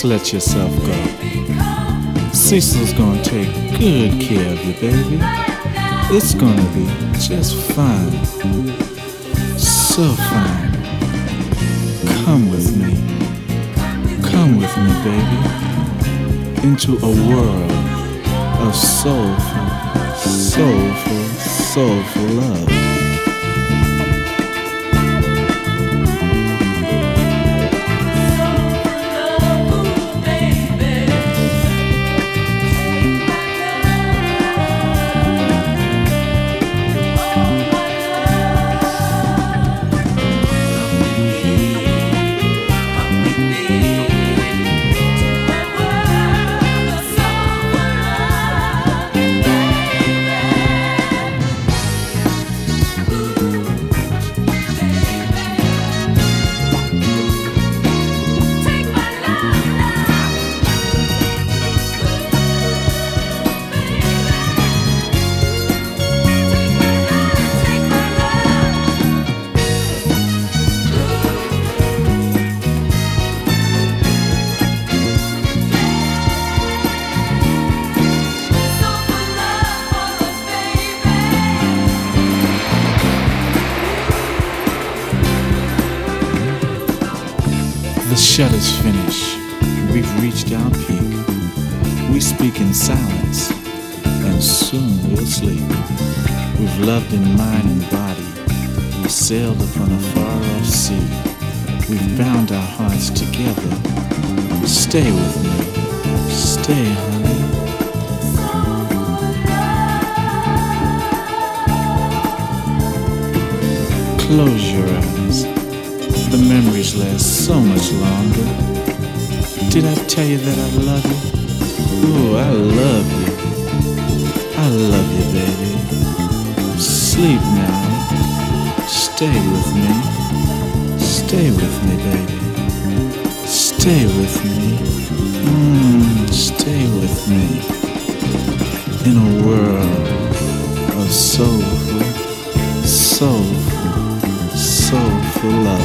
Just let yourself go. Cecil's gonna take good care of you, baby. It's gonna be just fine. So fine. Come with me. Come with me, baby. Into a world of soulful, soulful, soulful love. In mind and body. We sailed upon a far off sea. We've bound our hearts together. Stay with me. Stay, honey. Close your eyes. The memories last so much longer. Did I tell you that I love you? Ooh, I love you. I love you, baby. Sleep now. Stay with me. Stay with me, baby. Stay with me. Mm, stay with me. In a world of soulful, soulful, soulful love.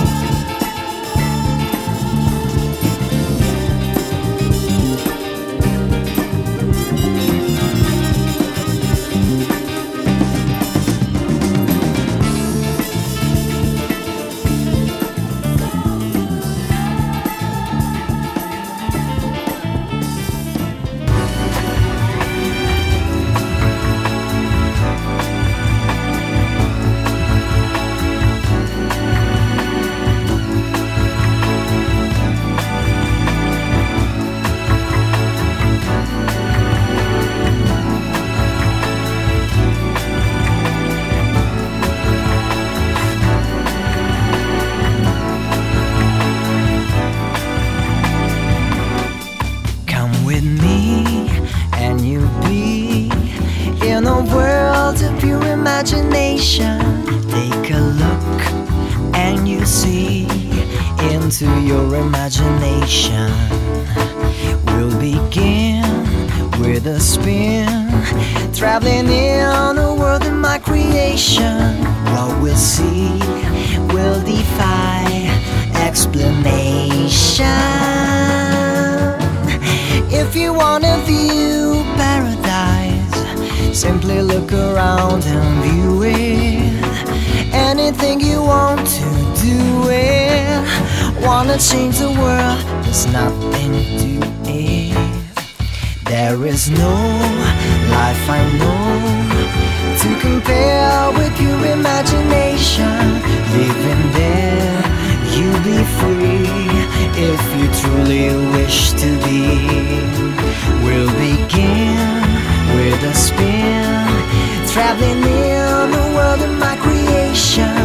Traveling in a world of my creation. What we'll see will defy explanation. If you wanna view paradise, simply look around and view it. Anything you want to do it. Wanna change the world, there's nothing to it. There is no I know to compare with your imagination. Living there, you'll be free if you truly wish to be. We'll begin with a spin, traveling in the world of my creation.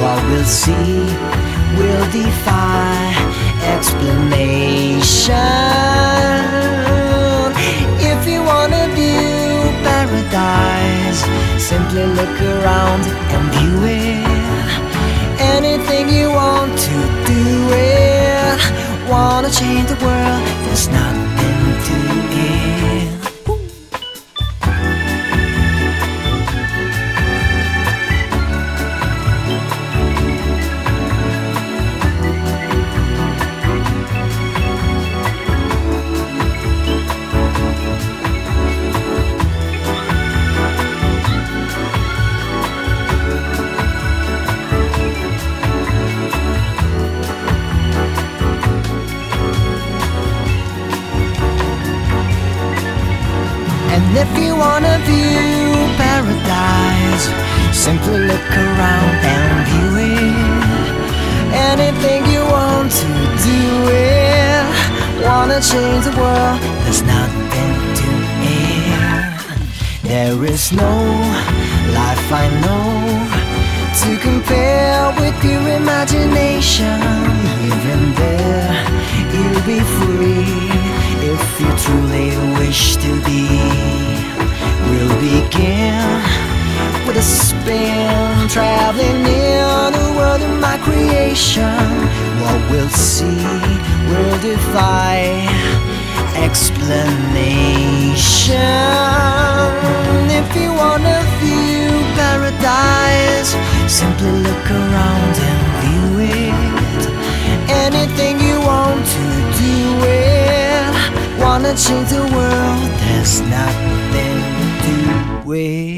What we'll see will defy explanation. Paradise, simply look around and view it. Anything you want to do it. Wanna change the world? There's nothing will explanation. If you wanna view paradise, simply look around and view it. Anything you want to do it. Wanna change the world? There's nothing to it.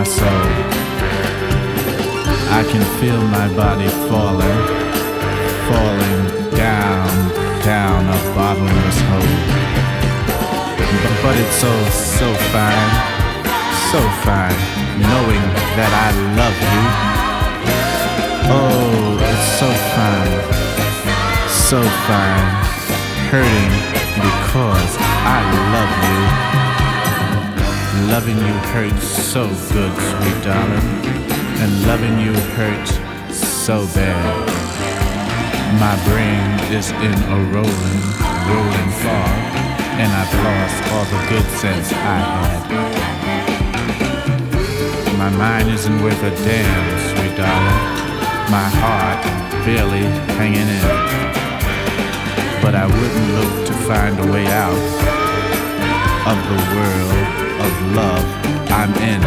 My soul. I can feel my body falling, falling down, down a bottomless hole. But, but it's so, so fine, so fine, knowing that I love you. Oh, it's so fine, so fine, hurting because I love you. Loving you hurts so good, sweet darling, and loving you hurts so bad. My brain is in a rolling, rolling fog, and I've lost all the good sense I had. My mind isn't worth a damn, sweet darling. My heart barely hanging in but I wouldn't look to find a way out of the world of love I'm in.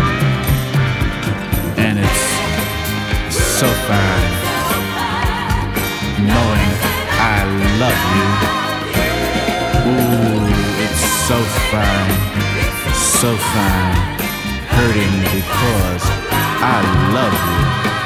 And it's so fine knowing I love you. Ooh, it's so fine, so fine, hurting because I love you.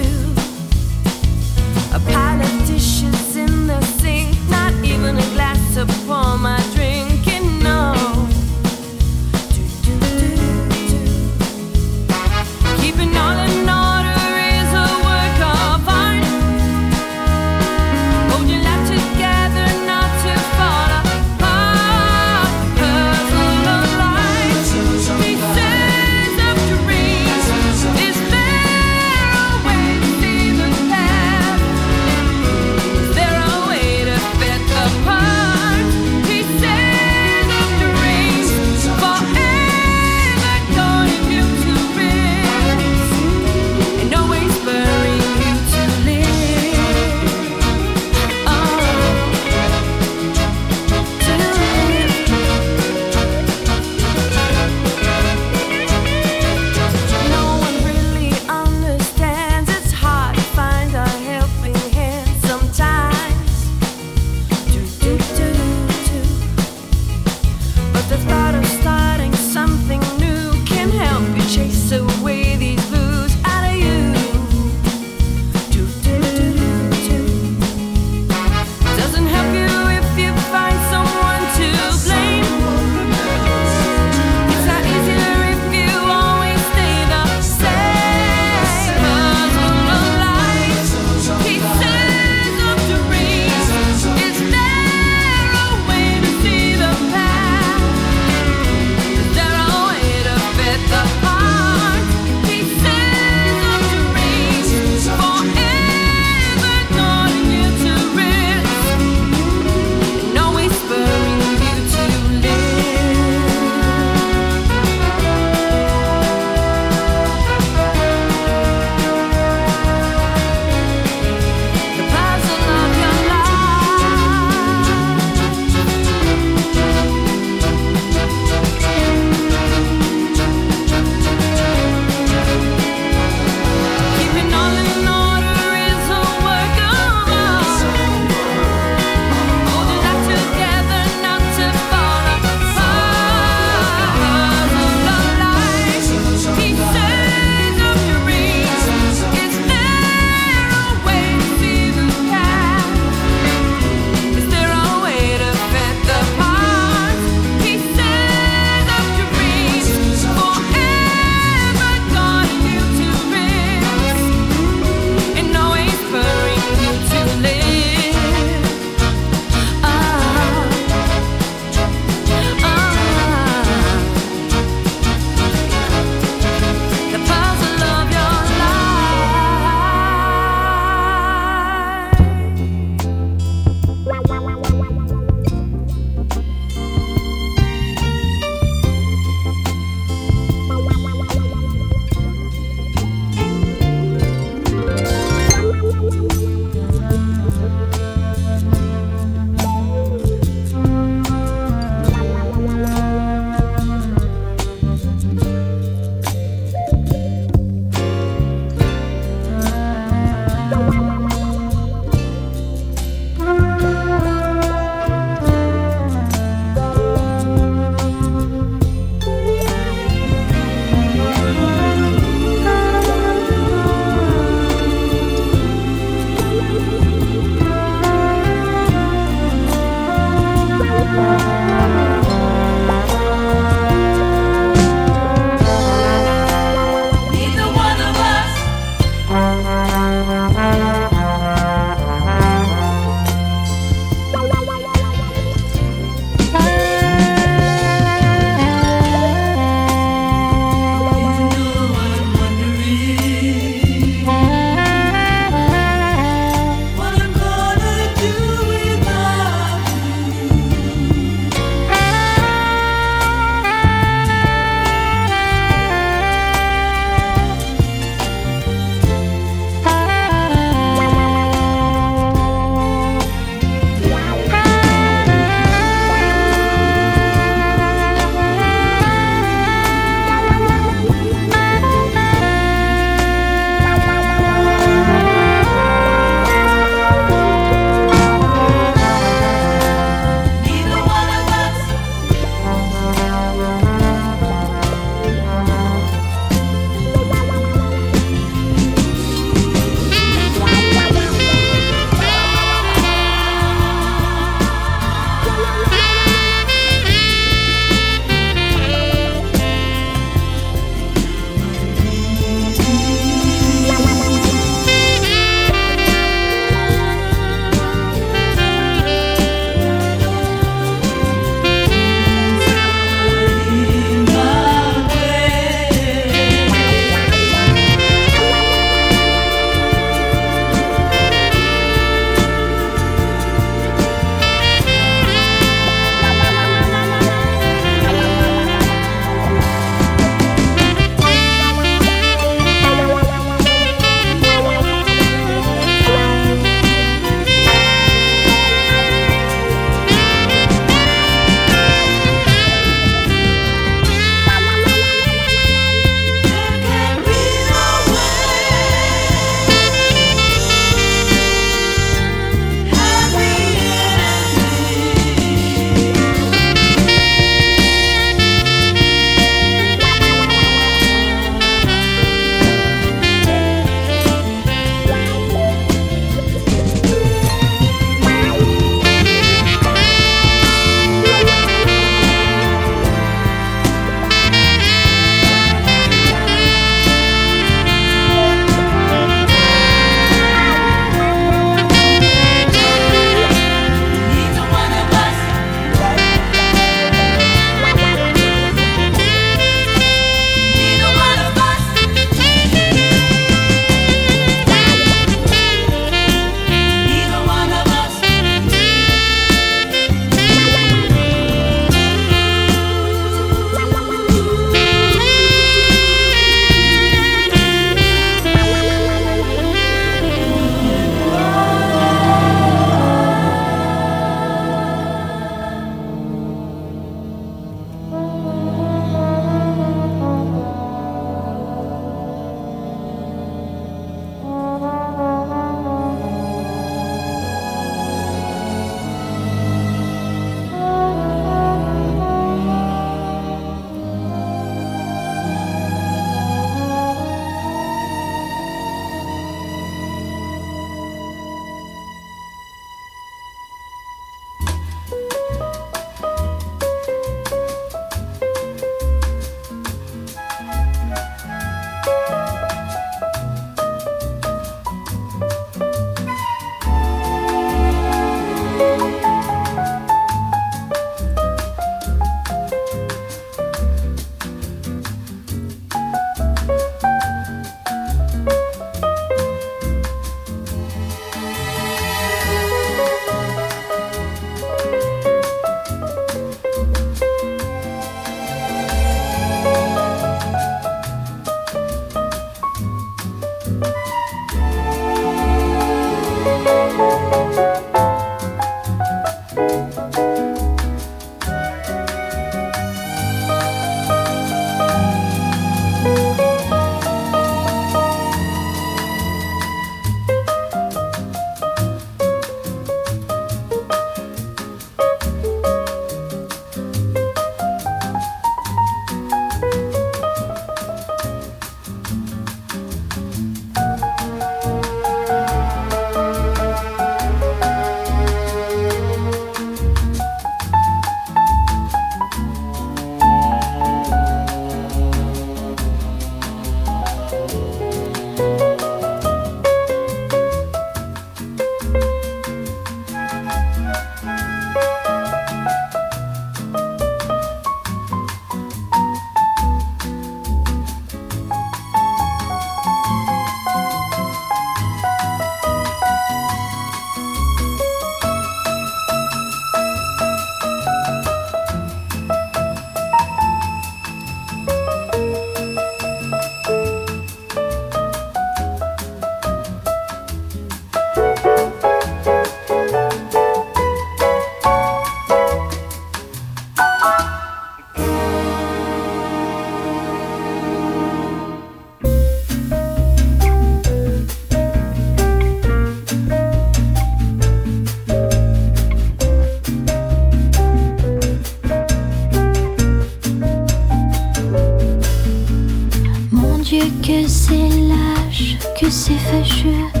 也许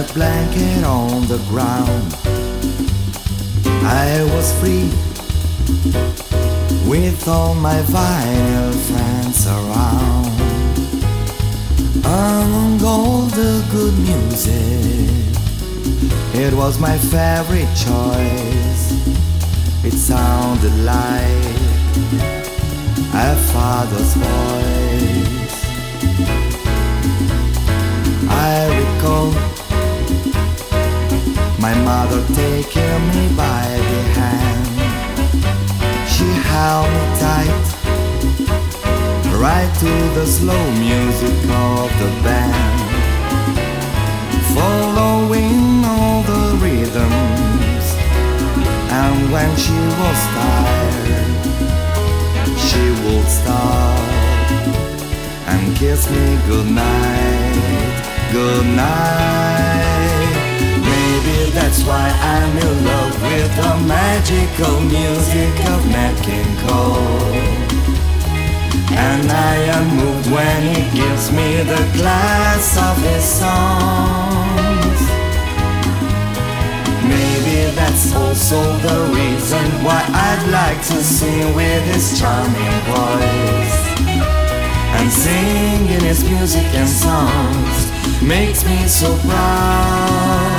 my blanket on the ground. I was free with all my vinyl friends around. Among all the good music, it was my favorite choice. It sounded like a father's voice. I recall my mother taking me by the hand. She held me tight Right to the slow music of the band. Following all the rhythms And when she was tired She would stop And kiss me goodnight Goodnight that's why I'm in love with the magical music of Nat King Cole. And I am moved when he gives me the glass of his songs. Maybe that's also the reason why I'd like to sing with his charming voice. And singing his music and songs makes me so proud.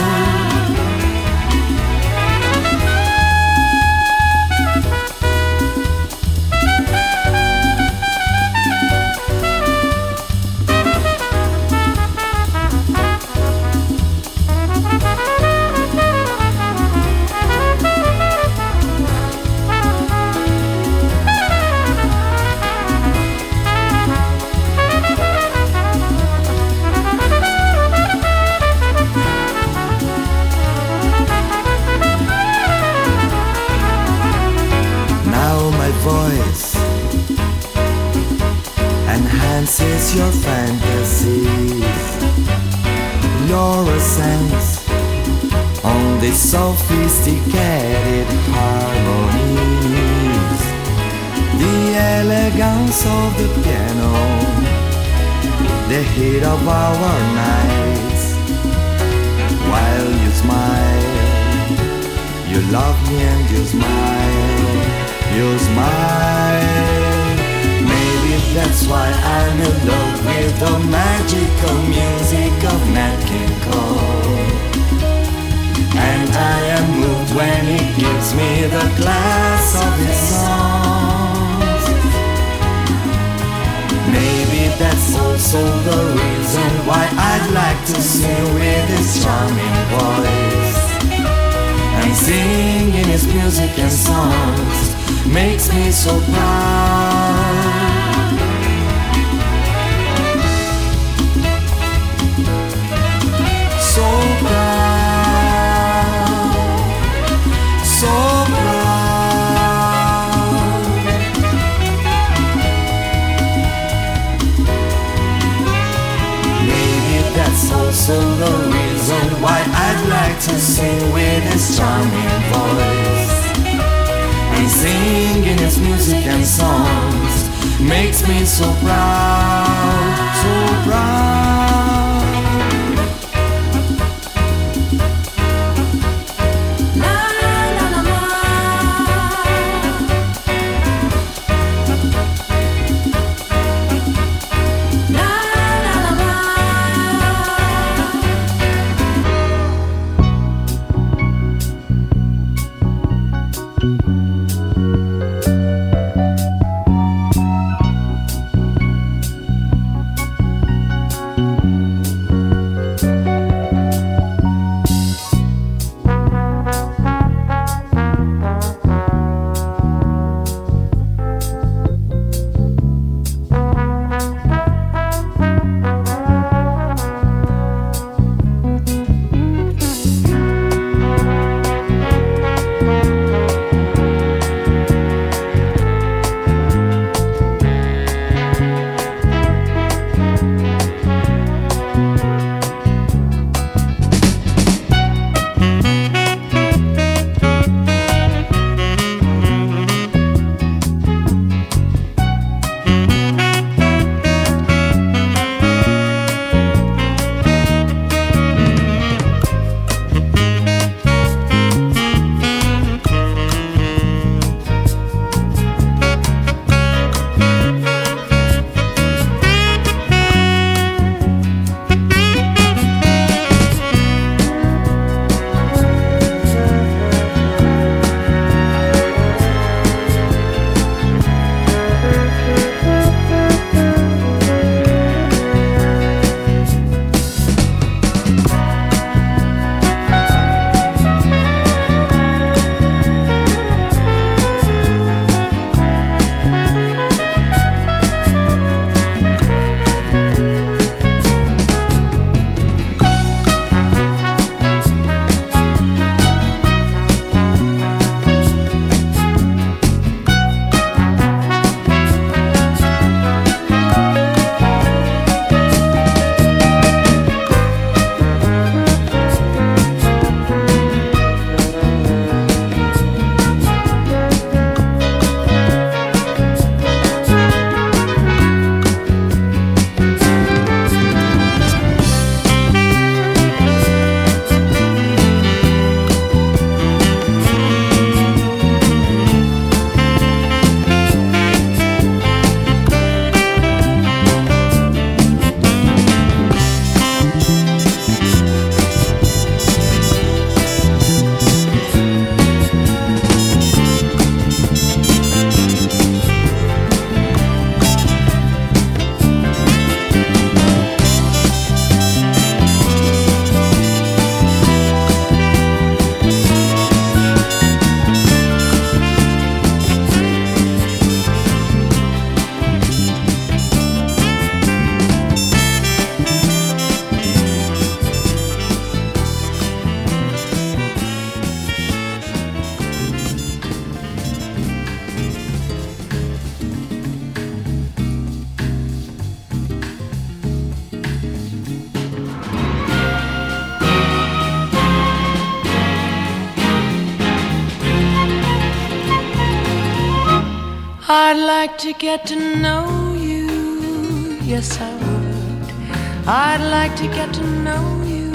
To get to know you, yes I would. I'd like to get to know you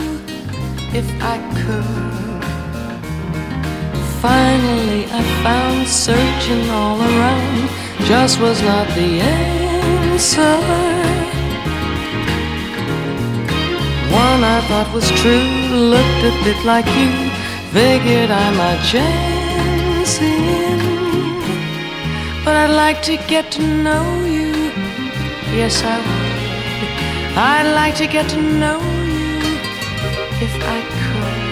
if I could. Finally, I found searching all around just was not the answer. One I thought was true looked a bit like you, figured I might chance in. But I'd like to get to know you, yes I would. I'd like to get to know you if I could.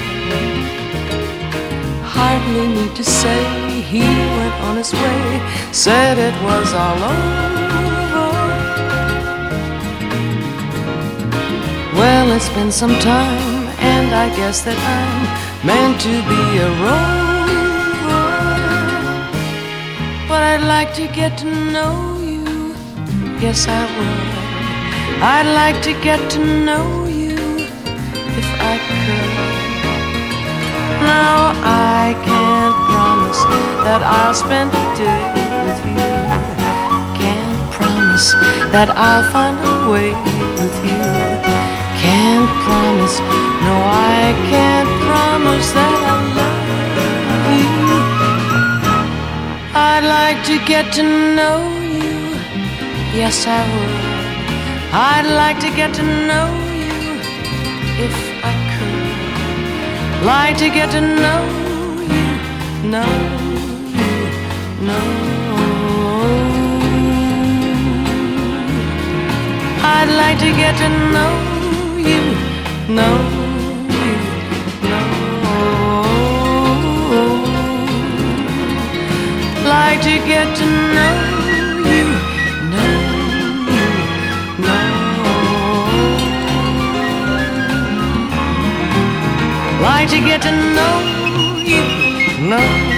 Hardly need to say he went on his way, said it was all over. Well, it's been some time, and I guess that I'm meant to be a rover. I'd like to get to know you, yes, I would. I'd like to get to know you if I could. Now I can't promise that I'll spend a day with you. Can't promise that I'll find a way with you. Can't promise, no, I can't promise that I'll love I'd like to get to know you, yes, I would. I'd like to get to know you if I could. Like to get to know you, know you, know. I'd like to get to know you, know Like to get to know you, know you, know. Like to get to know you, know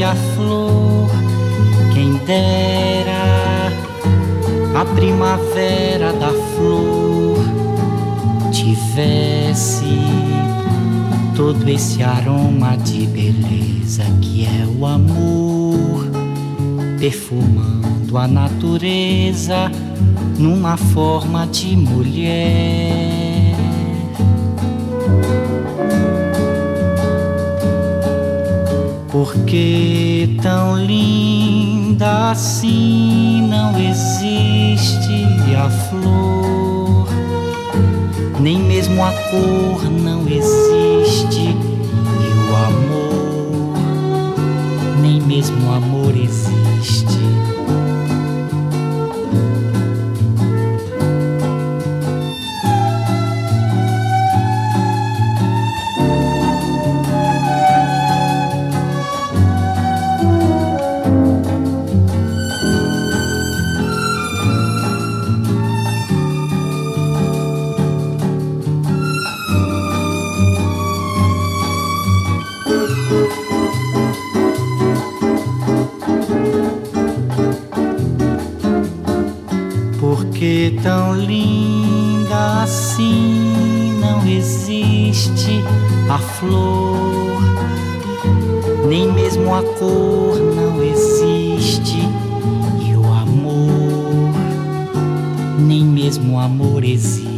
que a flor, quem dera a primavera da flor tivesse todo esse aroma de beleza que é o amor, perfumando a natureza numa forma de mulher. Porque tão linda assim não existe a flor, nem mesmo a cor não existe, Porque tão linda assim não existe a flor, nem mesmo a cor não existe, e o amor, nem mesmo o amor existe.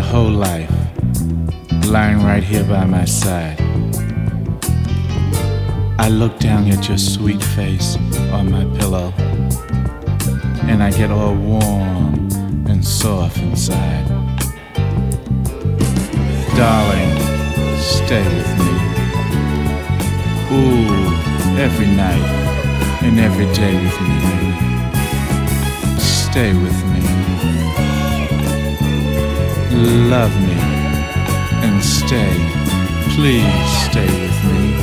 My whole life lying right here by my side. I look down at your sweet face on my pillow, and I get all warm and soft inside. Darling, stay with me. Ooh, every night and every day with me. Stay with me. Love me and stay. Please stay with me.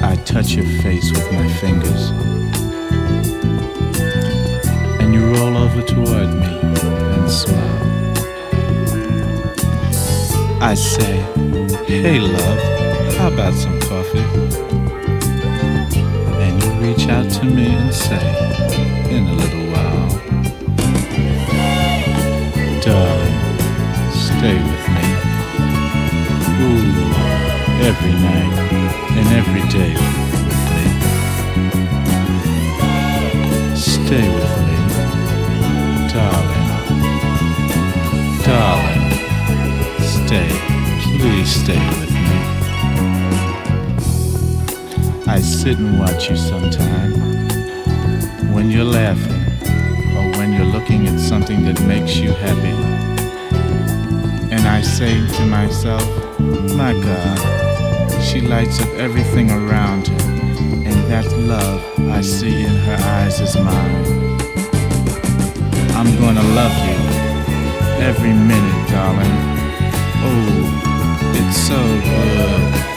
I touch your face with my fingers. And you roll over toward me and smile. I say, hey love, how about some coffee? And you reach out to me and say, in a little darling, stay with me. Ooh, every night and every day with me. Stay with me, darling, darling. Stay, please stay with me. I sit and watch you sometime when you're laughing you're looking at something that makes you happy. And I say to myself, my God, she lights up everything around her, and that love I see in her eyes is mine. I'm gonna love you every minute, darling. Oh, it's so good.